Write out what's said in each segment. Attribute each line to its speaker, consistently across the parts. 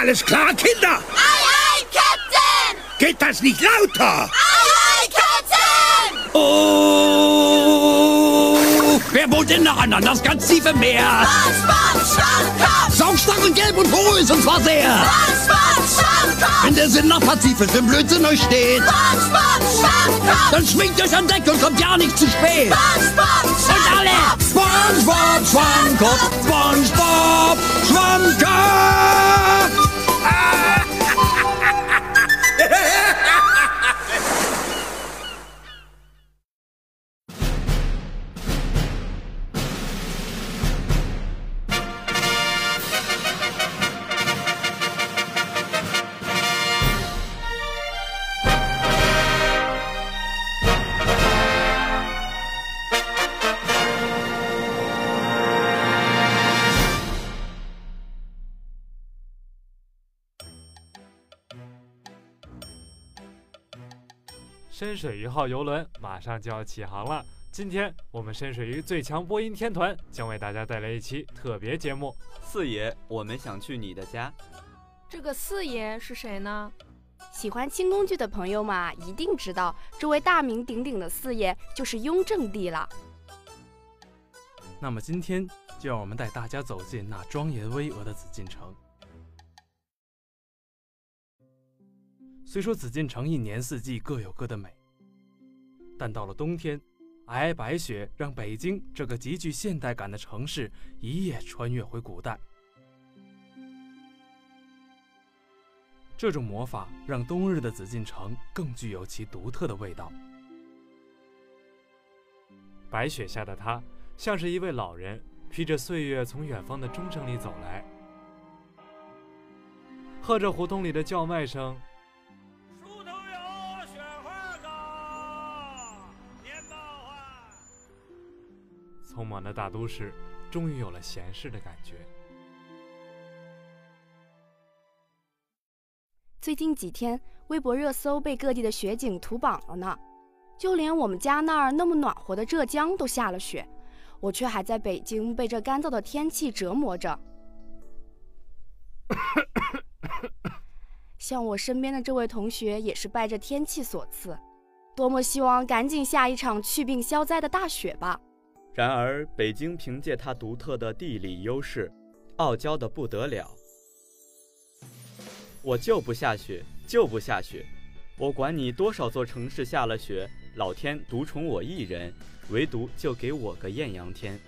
Speaker 1: Alles klar, Kinder?
Speaker 2: Aye, aye, Captain!
Speaker 1: Geht das nicht lauter?
Speaker 2: Aye, aye, Captain!
Speaker 1: Oh! Wer wohnt denn noch an das ganz tiefe Meer?
Speaker 2: SpongeBob Schwammkopf!
Speaker 1: Saugstachel gelb und porös und zwar sehr.
Speaker 2: SpongeBob Schwammkopf!
Speaker 1: Wenn der Sinn nach Pazifisch im Blödsinn euch steht,
Speaker 2: SpongeBob Schwammkopf!
Speaker 1: dann schwingt euch an Deck und kommt ja nicht zu spät.
Speaker 2: SpongeBob
Speaker 1: Und alle! SpongeBob Schwammkopf! SpongeBob Schwammkopf!
Speaker 3: 深水鱼号游轮马上就要起航了。今天我们深水鱼最强播音天团将为大家带来一期特别节目。
Speaker 4: 四爷，我们想去你的家。
Speaker 5: 这个四爷是谁呢？
Speaker 6: 喜欢清宫剧的朋友嘛，一定知道这位大名鼎鼎的四爷就是雍正帝了。
Speaker 7: 那么今天就让我们带大家走进那庄严巍峨的紫禁城。虽说紫禁城一年四季各有各的美，但到了冬天，皑皑白雪让北京这个极具现代感的城市一夜穿越回古代。这种魔法让冬日的紫禁城更具有其独特的味道。
Speaker 3: 白雪下的他，像是一位老人，披着岁月从远方的钟声里走来，和着胡同里的叫卖声。匆忙的大都市，终于有了闲适的感觉。
Speaker 6: 最近几天，微博热搜被各地的雪景图榜了呢，就连我们家那儿那么暖和的浙江都下了雪，我却还在北京被这干燥的天气折磨着。像我身边的这位同学也是拜这天气所赐，多么希望赶紧下一场祛病消灾的大雪吧！
Speaker 4: 然而，北京凭借它独特的地理优势，傲娇的不得了。我就不下雪，就不下雪！我管你多少座城市下了雪，老天独宠我一人，唯独就给我个艳阳天。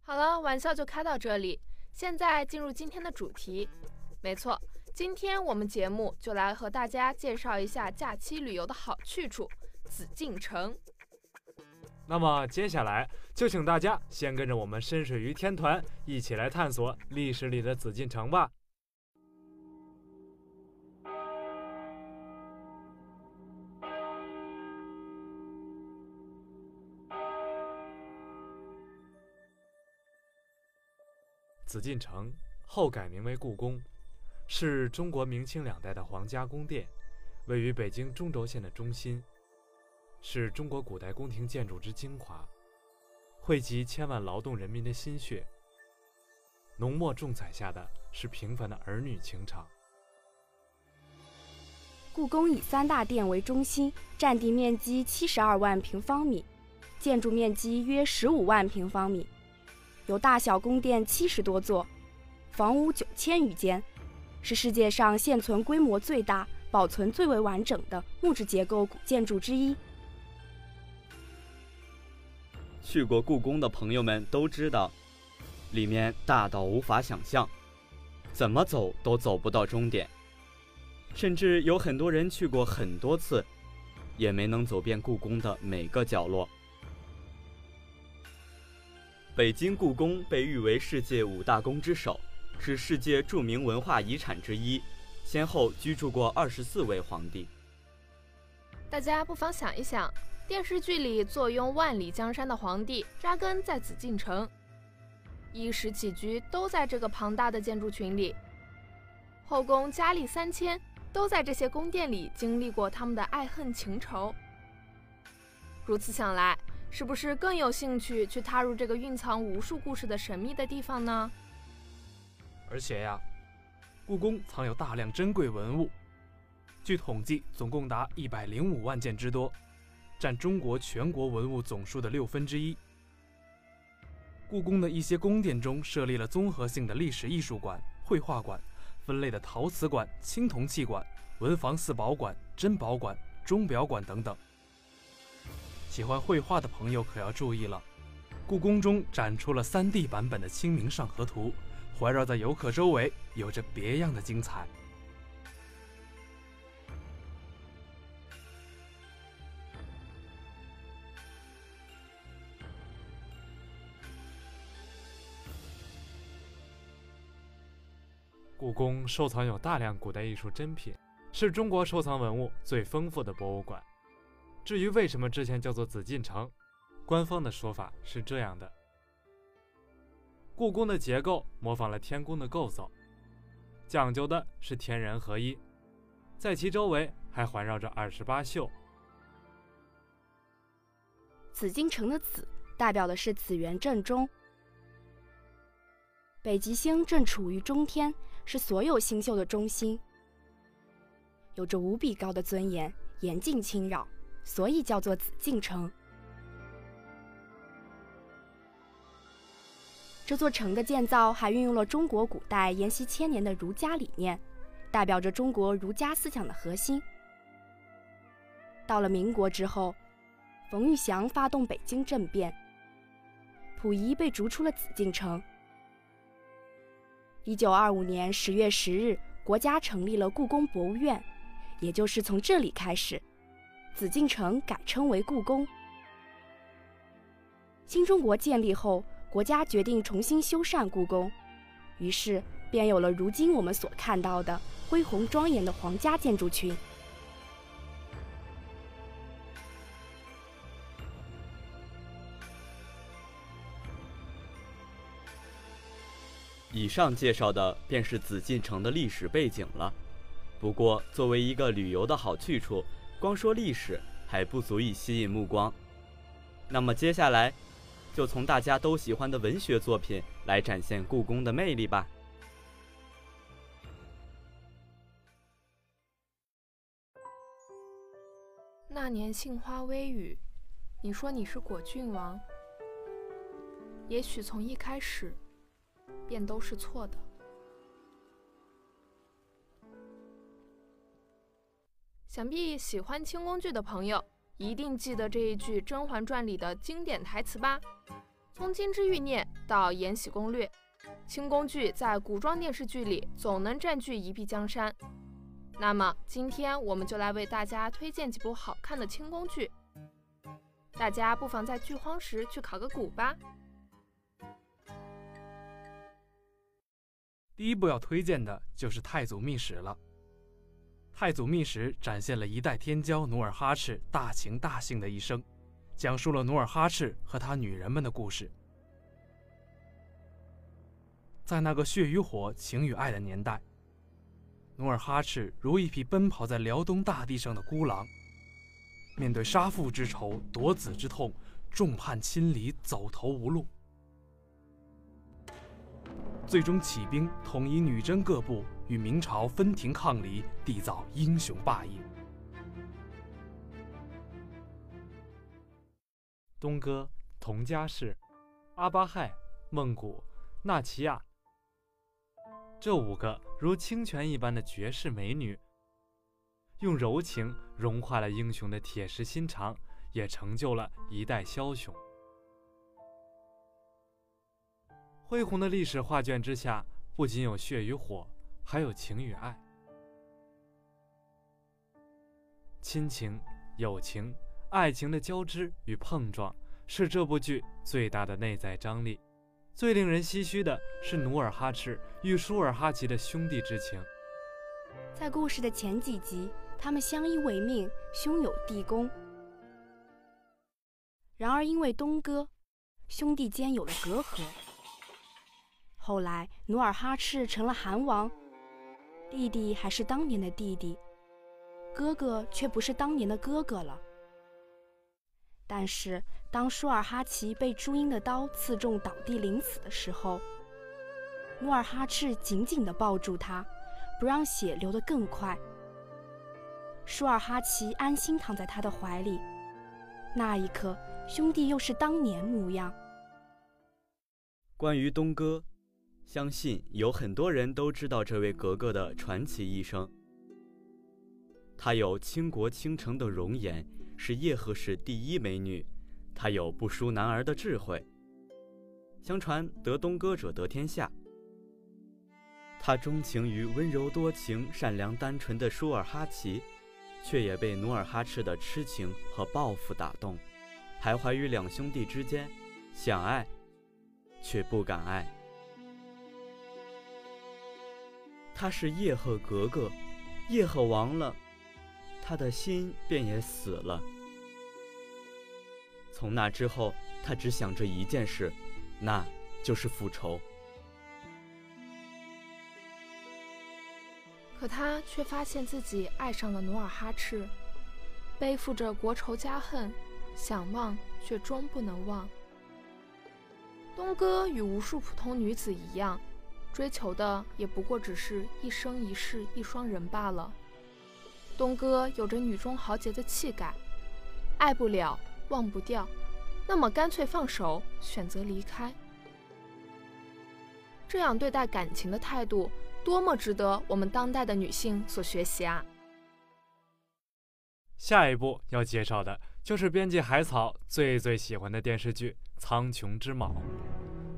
Speaker 5: 好了，玩笑就开到这里。现在进入今天的主题。没错，今天我们节目就来和大家介绍一下假期旅游的好去处——紫禁城。
Speaker 3: 那么接下来就请大家先跟着我们深水鱼天团一起来探索历史里的紫禁城吧。紫禁城后改名为故宫，是中国明清两代的皇家宫殿，位于北京中轴线的中心。是中国古代宫廷建筑之精华，汇集千万劳动人民的心血。浓墨重彩下的是平凡的儿女情长。
Speaker 6: 故宫以三大殿为中心，占地面积七十二万平方米，建筑面积约十五万平方米，有大小宫殿七十多座，房屋九千余间，是世界上现存规模最大、保存最为完整的木质结构古建筑之一。
Speaker 4: 去过故宫的朋友们都知道，里面大到无法想象，怎么走都走不到终点。甚至有很多人去过很多次，也没能走遍故宫的每个角落。北京故宫被誉为世界五大宫之首，是世界著名文化遗产之一，先后居住过二十四位皇帝。
Speaker 5: 大家不妨想一想。电视剧里坐拥万里江山的皇帝扎根在紫禁城，衣食起居都在这个庞大的建筑群里。后宫佳丽三千都在这些宫殿里经历过他们的爱恨情仇。如此想来，是不是更有兴趣去踏入这个蕴藏无数故事的神秘的地方呢？
Speaker 7: 而且呀，故宫藏有大量珍贵文物，据统计，总共达一百零五万件之多，占中国全国文物总数的六分之一。故宫的一些宫殿中设立了综合性的历史艺术馆、绘画馆，分类的陶瓷馆、青铜器馆、文房四宝馆、珍宝馆、钟表馆等等。喜欢绘画的朋友可要注意了，故宫中展出了 3D 版本的《清明上河图》，环绕在游客周围，有着别样的精彩。
Speaker 3: 故宫收藏有大量古代艺术珍品，是中国收藏文物最丰富的博物馆。至于为什么之前叫做紫禁城，官方的说法是这样的：故宫的结构模仿了天宫的构造，讲究的是天人合一，在其周围还环绕着二十八宿。
Speaker 6: 紫禁城的“紫”代表的是紫元正中，北极星正处于中天。是所有星宿的中心，有着无比高的尊严，严禁侵扰，所以叫做紫禁城。这座城的建造还运用了中国古代沿袭千年的儒家理念，代表着中国儒家思想的核心。到了民国之后，冯玉祥发动北京政变，溥仪被逐出了紫禁城。一九二五年十月十日，国家成立了故宫博物院，也就是从这里开始，紫禁城改称为故宫。新中国建立后，国家决定重新修缮故宫，于是便有了如今我们所看到的恢宏庄严的皇家建筑群。
Speaker 4: 以上介绍的便是紫禁城的历史背景了。不过，作为一个旅游的好去处，光说历史还不足以吸引目光。那么，接下来就从大家都喜欢的文学作品来展现故宫的魅力吧。
Speaker 5: 那年杏花微雨，你说你是果郡王。也许从一开始。便都是错的。想必喜欢清宫剧的朋友一定记得这一句《甄嬛传》里的经典台词吧？从《金枝欲孽》到《延禧攻略》，清宫剧在古装电视剧里总能占据一臂江山。那么今天我们就来为大家推荐几部好看的清宫剧，大家不妨在剧荒时去考个古吧。
Speaker 7: 第一部要推荐的就是《太祖秘史》了，《太祖秘史》展现了一代天骄努尔哈赤大情大性的一生，讲述了努尔哈赤和他女人们的故事。在那个血与火、情与爱的年代，努尔哈赤如一匹奔跑在辽东大地上的孤狼，面对杀父之仇、夺子之痛，众叛亲离，走投无路。最终起兵统一女真各部，与明朝分庭抗礼，缔造英雄霸业。
Speaker 3: 东哥、佟佳氏、阿巴亥、孟古、纳齐亚，这五个如清泉一般的绝世美女，用柔情融化了英雄的铁石心肠，也成就了一代枭雄。恢宏的历史画卷之下，不仅有血与火，还有情与爱。亲情、友情、爱情的交织与碰撞，是这部剧最大的内在张力。最令人唏嘘的是努尔哈赤与舒尔哈齐的兄弟之情。
Speaker 6: 在故事的前几集，他们相依为命，兄友弟恭。然而因为东哥，兄弟间有了隔阂。后来，努尔哈赤成了韩王，弟弟还是当年的弟弟，哥哥却不是当年的哥哥了。但是，当舒尔哈齐被朱茵的刀刺中倒地临死的时候，努尔哈赤紧紧地抱住他，不让血流得更快。舒尔哈齐安心躺在他的怀里，那一刻，兄弟又是当年模样。
Speaker 4: 关于东哥，相信有很多人都知道这位格格的传奇一生。她有倾国倾城的容颜，是叶赫氏第一美女；她有不输男儿的智慧。相传得东哥者得天下。她钟情于温柔多情、善良单纯的舒尔哈齐。却也被努尔哈赤的痴情和抱负打动，徘徊于两兄弟之间，想爱，却不敢爱。他是叶赫格格，叶赫亡了，他的心便也死了。从那之后，他只想着一件事，那就是复仇。
Speaker 5: 可他却发现自己爱上了努尔哈赤，背负着国仇家恨，想忘却终不能忘。东哥与无数普通女子一样，追求的也不过只是一生一世一双人罢了。东哥有着女中豪杰的气概，爱不了，忘不掉，那么干脆放手，选择离开。这样对待感情的态度。多么值得我们当代的女性所学习啊！
Speaker 3: 下一部要介绍的就是编辑海草最最喜欢的电视剧《苍穹之昴》，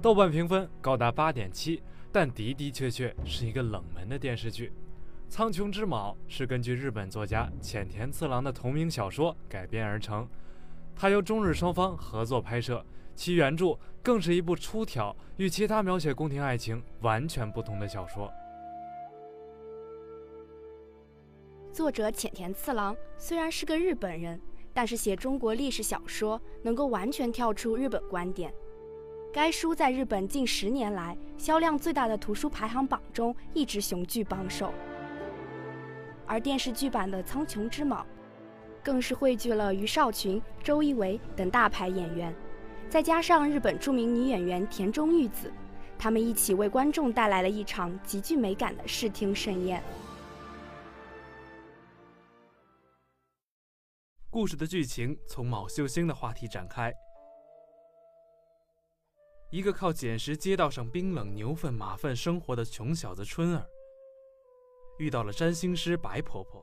Speaker 3: 豆瓣评分高达八点七，但的的确确是一个冷门的电视剧。《苍穹之卯》是根据日本作家浅田次郎的同名小说改编而成，它由中日双方合作拍摄。其原著更是一部出挑与其他描写宫廷爱情完全不同的小说。
Speaker 6: 作者浅田次郎虽然是个日本人，但是写中国历史小说能够完全跳出日本观点。该书在日本近十年来销量最大的图书排行榜中一直雄踞榜首。而电视剧版的《苍穹之昴》，更是汇聚了于少群、周一围等大牌演员，再加上日本著名女演员田中裕子，他们一起为观众带来了一场极具美感的视听盛宴。
Speaker 7: 故事的剧情从卯秀星的话题展开。一个靠捡拾街道上冰冷牛粪、马粪生活的穷小子春儿，遇到了占星师白婆婆。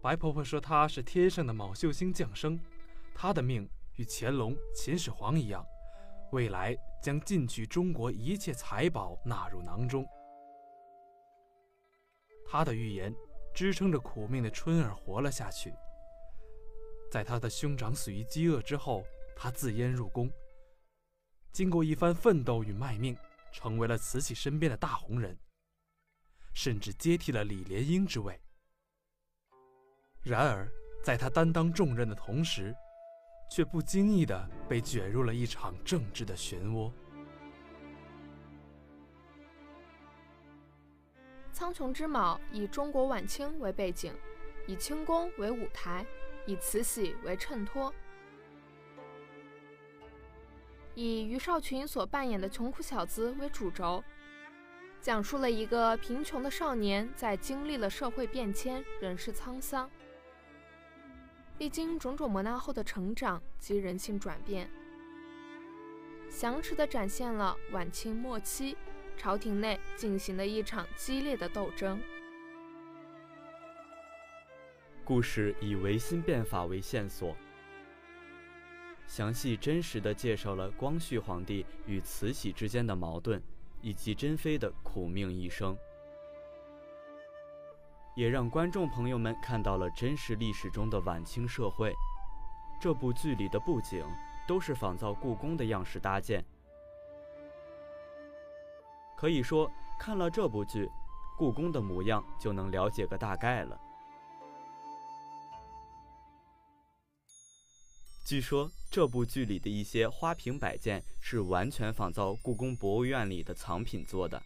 Speaker 7: 白婆婆说她是天上的卯秀星降生，她的命与乾隆、秦始皇一样，未来将进取中国一切财宝纳入囊中。她的预言。支撑着苦命的春儿活了下去。在他的兄长死于饥饿之后，他自阉入宫，经过一番奋斗与卖命，成为了慈禧身边的大红人，甚至接替了李莲英之位。然而，在他担当重任的同时，却不经意地被卷入了一场政治的漩涡。
Speaker 5: 《苍穹之昴》以中国晚清为背景，以清宫为舞台，以慈禧为衬托，以于少群所扮演的穷苦小子为主轴，讲述了一个贫穷的少年在经历了社会变迁、人世沧桑，历经种种磨难后的成长及人性转变，详实地展现了晚清末期。朝廷内进行的一场激烈的斗争。
Speaker 4: 故事以维新变法为线索，详细真实的介绍了光绪皇帝与慈禧之间的矛盾，以及珍妃的苦命一生，也让观众朋友们看到了真实历史中的晚清社会。这部剧里的布景都是仿造故宫的样式搭建。可以说，看了这部剧，故宫的模样就能了解个大概了。据说这部剧里的一些花瓶摆件是完全仿造故宫博物院里的藏品做的。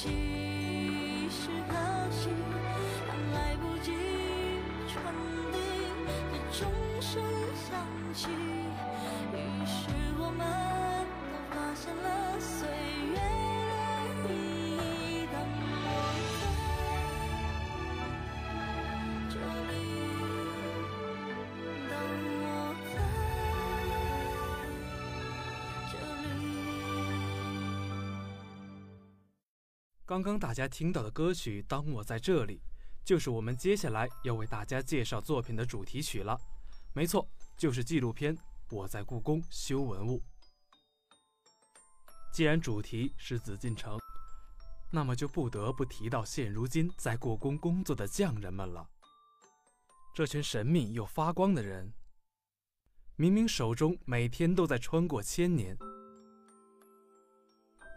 Speaker 8: 今夕是可惜，但来不及传递，这钟声响起，
Speaker 7: 刚刚大家听到的歌曲《当我在这里》，就是我们接下来要为大家介绍作品的主题曲了。没错，就是纪录片《我在故宫修文物》。既然主题是紫禁城，那么就不得不提到现如今在故宫工作的匠人们了。这群神秘又发光的人，明明手中每天都在穿过千年。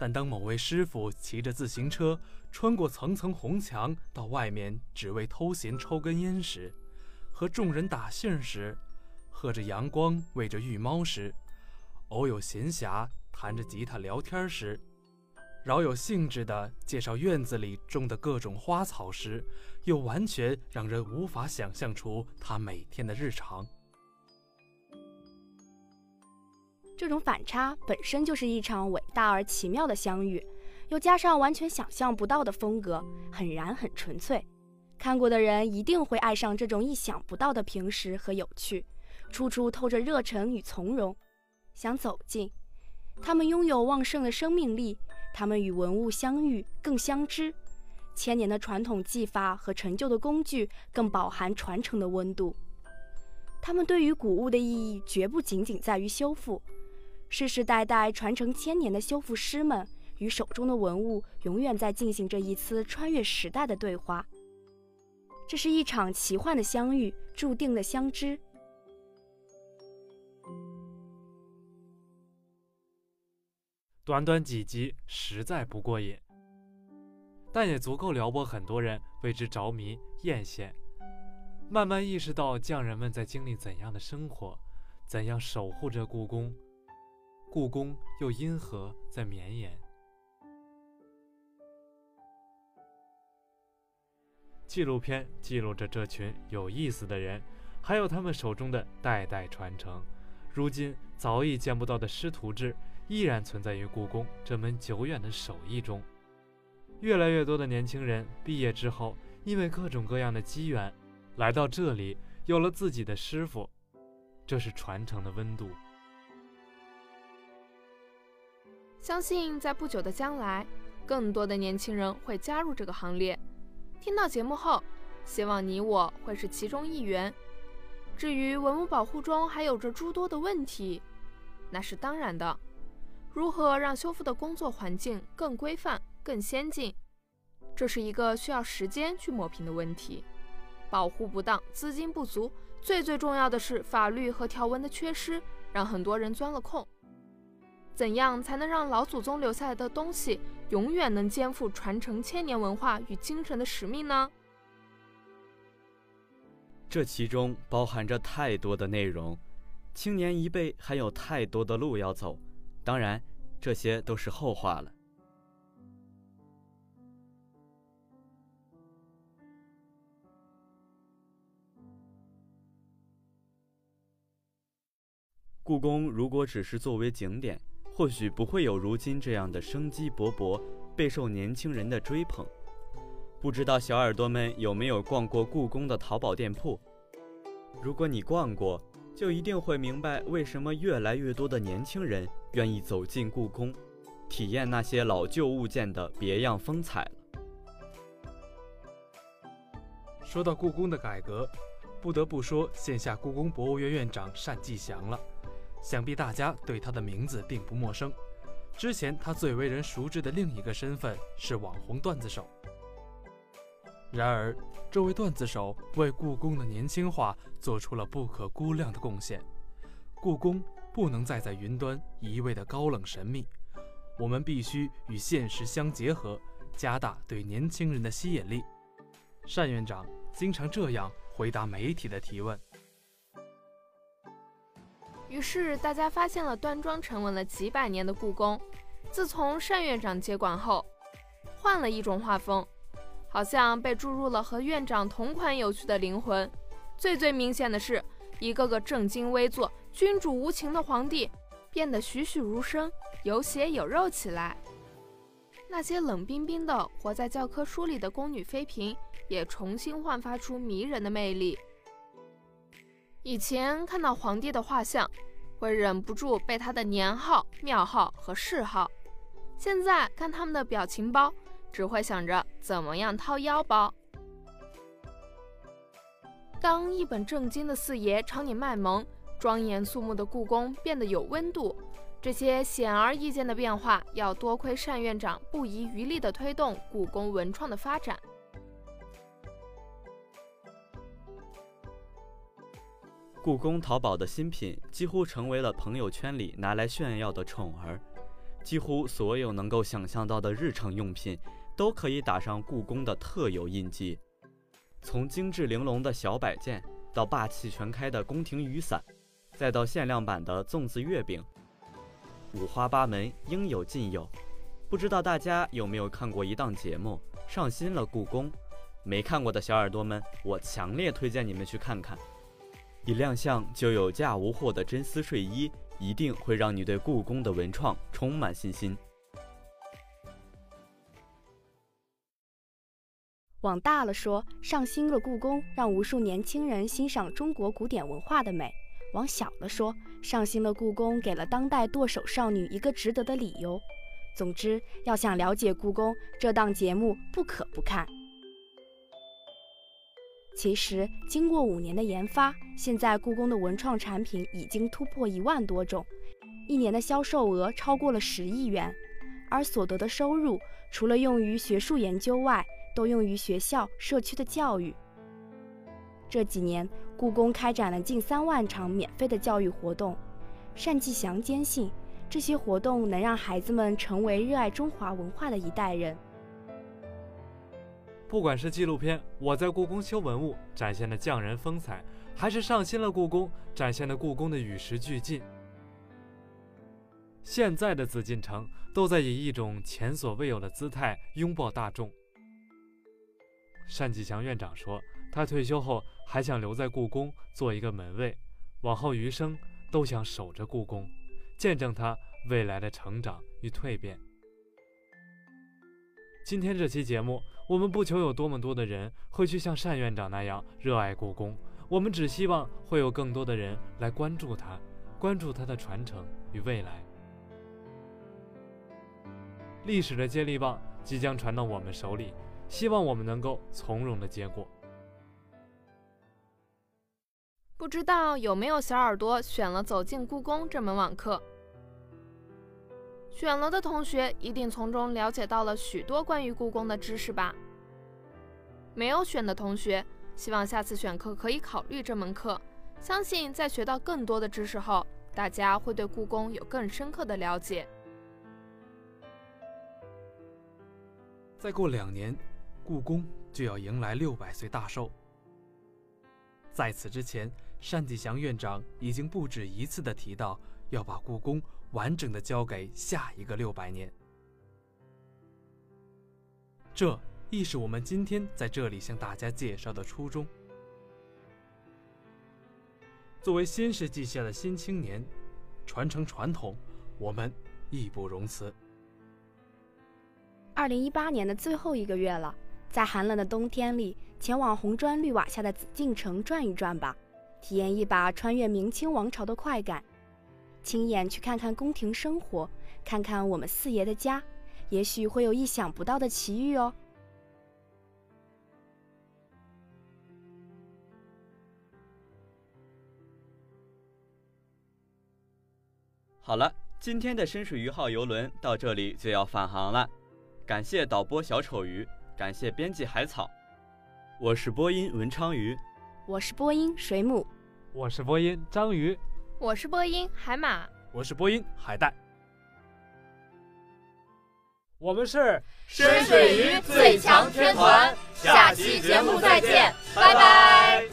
Speaker 7: 但当某位师傅骑着自行车穿过层层红墙，到外面只为偷闲抽根烟时，和众人打兴时，喝着阳光喂着玉猫时，偶有闲暇弹着吉他聊天时，饶有兴致地介绍院子里种的各种花草时，又完全让人无法想象出他每天的日常。
Speaker 6: 这种反差本身就是一场伟大而奇妙的相遇，又加上完全想象不到的风格，很燃很纯粹。看过的人一定会爱上这种意想不到的平实和有趣，处处透着热忱与从容，想走近。他们拥有旺盛的生命力，他们与文物相遇更相知。千年的传统技法和陈旧的工具更饱含传承的温度。他们对于古物的意义绝不仅仅在于修复。世世代代传承千年的修复师们与手中的文物，永远在进行着一次穿越时代的对话。这是一场奇幻的相遇，注定的相知。
Speaker 3: 短短几集实在不过瘾，但也足够撩拨很多人为之着迷艳羡。慢慢意识到匠人们在经历怎样的生活，怎样守护着故宫。故宫又因何在绵延？纪录片记录着这群有意思的人，还有他们手中的代代传承。如今早已见不到的师徒制，依然存在于故宫这门久远的手艺中。越来越多的年轻人毕业之后，因为各种各样的机缘，来到这里，有了自己的师傅。这是传承的温度。
Speaker 5: 相信在不久的将来，更多的年轻人会加入这个行列。听到节目后，希望你我会是其中一员。至于文物保护中还有着诸多的问题，那是当然的。如何让修复的工作环境更规范、更先进，这是一个需要时间去磨平的问题。保护不当、资金不足，最最重要的是法律和条文的缺失，让很多人钻了空。怎样才能让老祖宗留下来的东西永远能肩负传承千年文化与精神的使命呢？
Speaker 4: 这其中包含着太多的内容，青年一辈还有太多的路要走。当然，这些都是后话了。故宫如果只是作为景点，或许不会有如今这样的生机勃勃，备受年轻人的追捧。不知道小耳朵们有没有逛过故宫的淘宝店铺？如果你逛过，就一定会明白为什么越来越多的年轻人愿意走进故宫，体验那些老旧物件的别样风采了。
Speaker 7: 说到故宫的改革，不得不说现下故宫博物院院长单霁翔了。想必大家对他的名字并不陌生。之前他最为人熟知的另一个身份是网红段子手。然而，这位段子手为故宫的年轻化做出了不可估量的贡献。故宫不能再在云端一味的高冷神秘，我们必须与现实相结合，加大对年轻人的吸引力。单院长经常这样回答媒体的提问。
Speaker 5: 于是，大家发现了端庄沉稳了几百年的故宫，自从单院长接管后，换了一种画风。好像被注入了和院长同款有趣的灵魂。最最明显的是，一个个正襟危坐、君主无情的皇帝变得栩栩如生、有血有肉起来。那些冷冰冰的活在教科书里的宫女妃嫔也重新焕发出迷人的魅力。以前看到皇帝的画像，会忍不住背他的年号、庙号和谥号，现在看他们的表情包。只会想着怎么样掏腰包。当一本正经的四爷朝你卖萌，庄严肃穆的故宫变得有温度。这些显而易见的变化，要多亏单院长不遗余力地推动故宫文创的发展。
Speaker 4: 故宫淘宝的新品几乎成为了朋友圈里拿来炫耀的宠儿，几乎所有能够想象到的日常用品。都可以打上故宫的特有印记，从精致玲珑的小摆件，到霸气全开的宫廷雨伞，再到限量版的粽子月饼，五花八门，应有尽有。不知道大家有没有看过一档节目《上新了故宫》？没看过的小耳朵们，我强烈推荐你们去看看。一亮相就有价无货的真丝睡衣，一定会让你对故宫的文创充满信心。
Speaker 6: 往大了说，上新了故宫，让无数年轻人欣赏中国古典文化的美；往小了说，上新了故宫，给了当代剁手少女一个值得的理由。总之，要想了解故宫，这档节目不可不看。其实，经过五年的研发，现在故宫的文创产品已经突破一万多种，一年的销售额超过了十亿元，而所得的收入，除了用于学术研究外，都用于学校、社区的教育。这几年，故宫开展了近三万场免费的教育活动。单霁翔坚信，这些活动能让孩子们成为热爱中华文化的一代人。
Speaker 3: 不管是纪录片《我在故宫修文物》展现的匠人风采，还是上新了故宫展现的故宫的与时俱进，现在的紫禁城都在以一种前所未有的姿态拥抱大众。单霁翔院长说：“他退休后还想留在故宫做一个门卫，往后余生都想守着故宫，见证它未来的成长与蜕变。”今天这期节目，我们不求有多么多的人会去像单院长那样热爱故宫，我们只希望会有更多的人来关注它，关注它的传承与未来。历史的接力棒即将传到我们手里。希望我们能够从容的接过。
Speaker 5: 不知道有没有小耳朵选了走进故宫这门网课？选了的同学一定从中了解到了许多关于故宫的知识吧？没有选的同学，希望下次选课可以考虑这门课。相信在学到更多的知识后，大家会对故宫有更深刻的了解。
Speaker 7: 再过两年。故宫就要迎来六百岁大寿，在此之前，单霁翔院长已经不止一次的提到要把故宫完整的交给下一个六百年。这亦是我们今天在这里向大家介绍的初衷。作为新世纪下的新青年，传承传统，我们义不容辞。
Speaker 6: 二零一八年的最后一个月了。在寒冷的冬天里，前往红砖绿瓦下的紫禁城转一转吧，体验一把穿越明清王朝的快感，亲眼去看看宫廷生活，看看我们四爷的家，也许会有意想不到的奇遇哦。
Speaker 4: 好了，今天的深水鱼号游轮到这里就要返航了，感谢导播小丑鱼，感谢编辑海草，我是播音文昌鱼，
Speaker 6: 我是播音水母，
Speaker 3: 我是播音章鱼，
Speaker 5: 我是播音海马，
Speaker 7: 我是播音海带，
Speaker 3: 我们是
Speaker 2: 深水鱼最强天团，下期节目再见，拜拜。